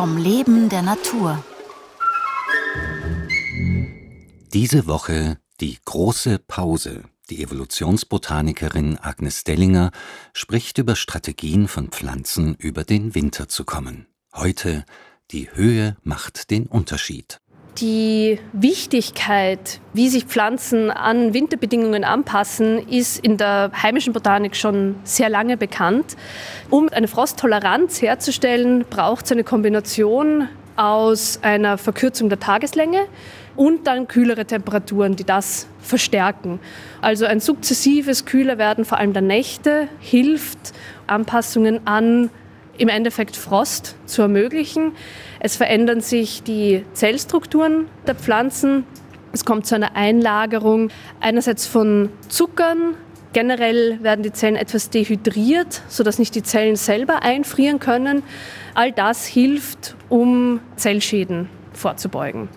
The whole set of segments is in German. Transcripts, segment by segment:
vom Leben der Natur. Diese Woche die große Pause. Die Evolutionsbotanikerin Agnes Dellinger spricht über Strategien von Pflanzen über den Winter zu kommen. Heute die Höhe macht den Unterschied. Die Wichtigkeit, wie sich Pflanzen an Winterbedingungen anpassen, ist in der heimischen Botanik schon sehr lange bekannt. Um eine Frosttoleranz herzustellen, braucht es eine Kombination aus einer Verkürzung der Tageslänge und dann kühlere Temperaturen, die das verstärken. Also ein sukzessives Kühlerwerden vor allem der Nächte hilft, Anpassungen an im Endeffekt Frost zu ermöglichen. Es verändern sich die Zellstrukturen der Pflanzen. Es kommt zu einer Einlagerung einerseits von Zuckern. Generell werden die Zellen etwas dehydriert, sodass nicht die Zellen selber einfrieren können. All das hilft, um Zellschäden vorzubeugen.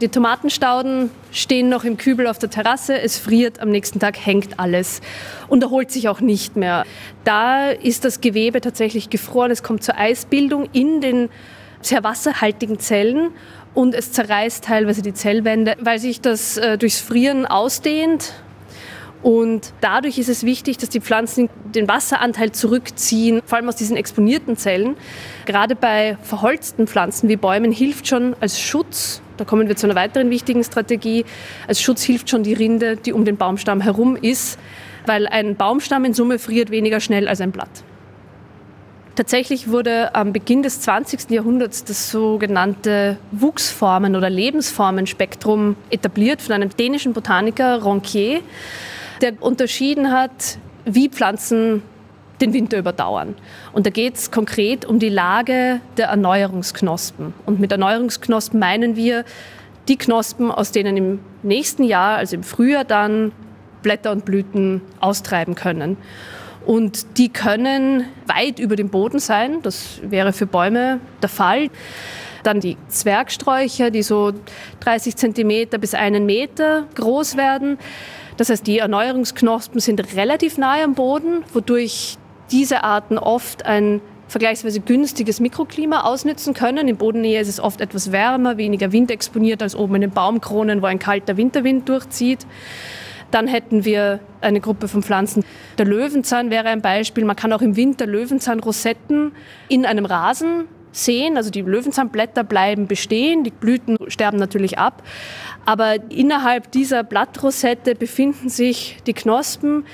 Die Tomatenstauden stehen noch im Kübel auf der Terrasse, es friert, am nächsten Tag hängt alles und erholt sich auch nicht mehr. Da ist das Gewebe tatsächlich gefroren, es kommt zur Eisbildung in den sehr wasserhaltigen Zellen und es zerreißt teilweise die Zellwände, weil sich das äh, durchs Frieren ausdehnt. Und dadurch ist es wichtig, dass die Pflanzen den Wasseranteil zurückziehen, vor allem aus diesen exponierten Zellen. Gerade bei verholzten Pflanzen wie Bäumen hilft schon als Schutz da kommen wir zu einer weiteren wichtigen Strategie. Als Schutz hilft schon die Rinde, die um den Baumstamm herum ist, weil ein Baumstamm in Summe friert weniger schnell als ein Blatt. Tatsächlich wurde am Beginn des 20. Jahrhunderts das sogenannte Wuchsformen- oder Lebensformenspektrum etabliert von einem dänischen Botaniker, Ronquier, der unterschieden hat, wie Pflanzen den Winter überdauern. Und da geht es konkret um die Lage der Erneuerungsknospen. Und mit Erneuerungsknospen meinen wir die Knospen, aus denen im nächsten Jahr, also im Frühjahr dann, Blätter und Blüten austreiben können. Und die können weit über dem Boden sein. Das wäre für Bäume der Fall. Dann die Zwergsträucher, die so 30 Zentimeter bis einen Meter groß werden. Das heißt, die Erneuerungsknospen sind relativ nahe am Boden, wodurch diese Arten oft ein vergleichsweise günstiges Mikroklima ausnützen können. In Bodennähe ist es oft etwas wärmer, weniger windexponiert als oben in den Baumkronen, wo ein kalter Winterwind durchzieht. Dann hätten wir eine Gruppe von Pflanzen. Der Löwenzahn wäre ein Beispiel. Man kann auch im Winter Löwenzahnrosetten in einem Rasen sehen. Also die Löwenzahnblätter bleiben bestehen, die Blüten sterben natürlich ab. Aber innerhalb dieser Blattrosette befinden sich die Knospen,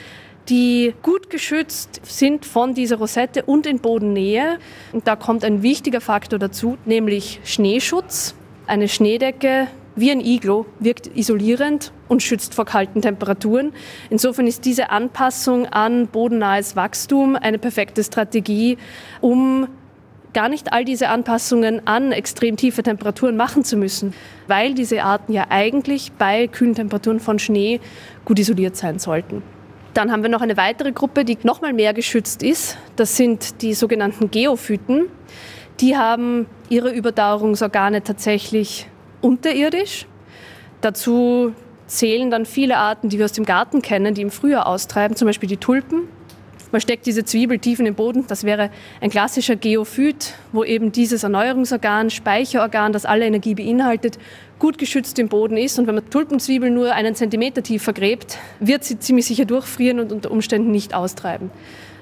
die gut geschützt sind von dieser Rosette und in Bodennähe. Und da kommt ein wichtiger Faktor dazu, nämlich Schneeschutz. Eine Schneedecke wie ein Iglo wirkt isolierend und schützt vor kalten Temperaturen. Insofern ist diese Anpassung an bodennahes Wachstum eine perfekte Strategie, um gar nicht all diese Anpassungen an extrem tiefe Temperaturen machen zu müssen, weil diese Arten ja eigentlich bei kühlen Temperaturen von Schnee gut isoliert sein sollten. Dann haben wir noch eine weitere Gruppe, die noch mal mehr geschützt ist. Das sind die sogenannten Geophyten. Die haben ihre Überdauerungsorgane tatsächlich unterirdisch. Dazu zählen dann viele Arten, die wir aus dem Garten kennen, die im Frühjahr austreiben, zum Beispiel die Tulpen. Man steckt diese Zwiebel tief in den Boden. Das wäre ein klassischer Geophyt, wo eben dieses Erneuerungsorgan, Speicherorgan, das alle Energie beinhaltet, gut geschützt im Boden ist. Und wenn man Tulpenzwiebeln nur einen Zentimeter tief vergräbt, wird sie ziemlich sicher durchfrieren und unter Umständen nicht austreiben.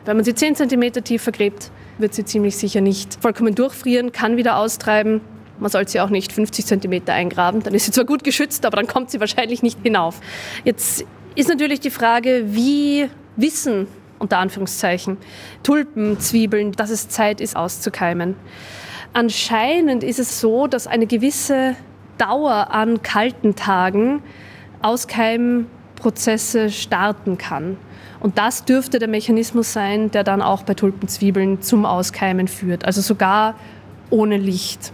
Wenn man sie 10 Zentimeter tief vergräbt, wird sie ziemlich sicher nicht vollkommen durchfrieren, kann wieder austreiben. Man soll sie auch nicht 50 Zentimeter eingraben, dann ist sie zwar gut geschützt, aber dann kommt sie wahrscheinlich nicht hinauf. Jetzt ist natürlich die Frage, wie wissen unter Anführungszeichen, Tulpenzwiebeln, dass es Zeit ist, auszukeimen. Anscheinend ist es so, dass eine gewisse Dauer an kalten Tagen Auskeimprozesse starten kann. Und das dürfte der Mechanismus sein, der dann auch bei Tulpenzwiebeln zum Auskeimen führt, also sogar ohne Licht.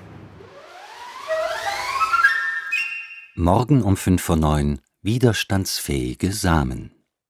Morgen um 5 vor 9 widerstandsfähige Samen.